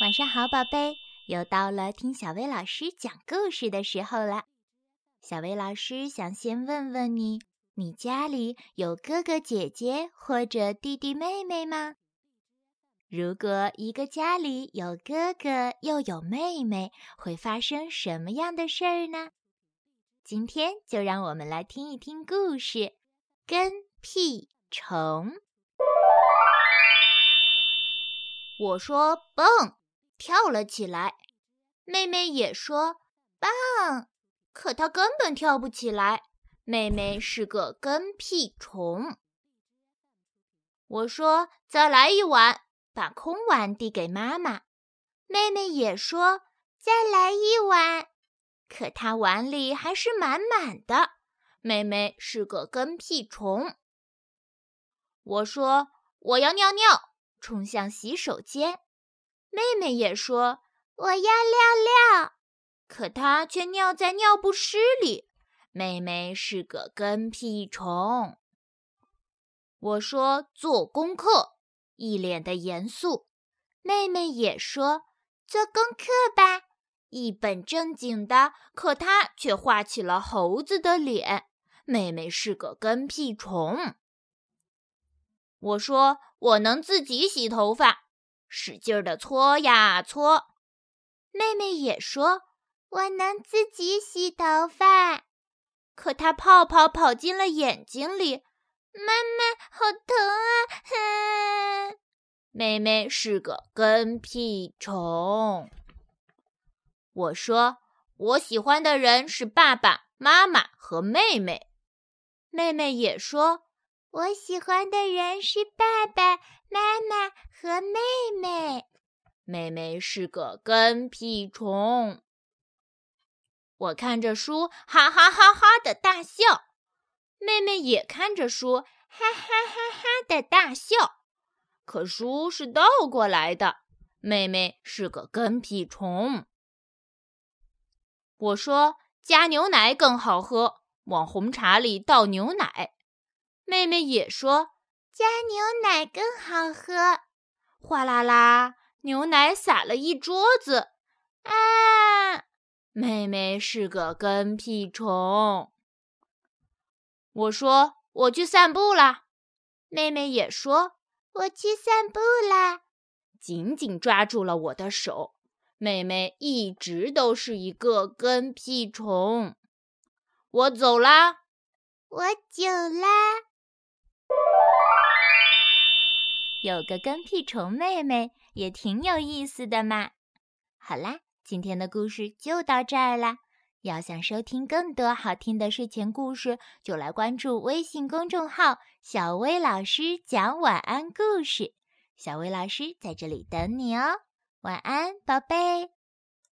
晚上好，宝贝，又到了听小薇老师讲故事的时候了。小薇老师想先问问你，你家里有哥哥姐姐或者弟弟妹妹吗？如果一个家里有哥哥又有妹妹，会发生什么样的事儿呢？今天就让我们来听一听故事《跟屁虫》。我说蹦。跳了起来，妹妹也说棒，可她根本跳不起来。妹妹是个跟屁虫。我说再来一碗，把空碗递给妈妈。妹妹也说再来一碗，可她碗里还是满满的。妹妹是个跟屁虫。我说我要尿尿，冲向洗手间。妹妹也说：“我要尿尿。”可她却尿在尿不湿里。妹妹是个跟屁虫。我说：“做功课。”一脸的严肃。妹妹也说：“做功课吧。”一本正经的。可她却画起了猴子的脸。妹妹是个跟屁虫。我说：“我能自己洗头发。”使劲的搓呀搓，妹妹也说：“我能自己洗头发。”可她泡泡跑进了眼睛里，妈妈好疼啊！哼妹妹是个跟屁虫。我说：“我喜欢的人是爸爸妈妈和妹妹。”妹妹也说。我喜欢的人是爸爸妈妈和妹妹。妹妹是个跟屁虫。我看着书，哈哈哈哈的大笑。妹妹也看着书，哈哈哈哈的大笑。可书是倒过来的。妹妹是个跟屁虫。我说加牛奶更好喝，往红茶里倒牛奶。妹妹也说：“加牛奶更好喝。”哗啦啦，牛奶洒了一桌子。啊！妹妹是个跟屁虫。我说：“我去散步啦。”妹妹也说：“我去散步啦。”紧紧抓住了我的手。妹妹一直都是一个跟屁虫。我走啦。我走啦。有个跟屁虫妹妹也挺有意思的嘛。好啦，今天的故事就到这儿啦。要想收听更多好听的睡前故事，就来关注微信公众号“小薇老师讲晚安故事”。小薇老师在这里等你哦，晚安，宝贝。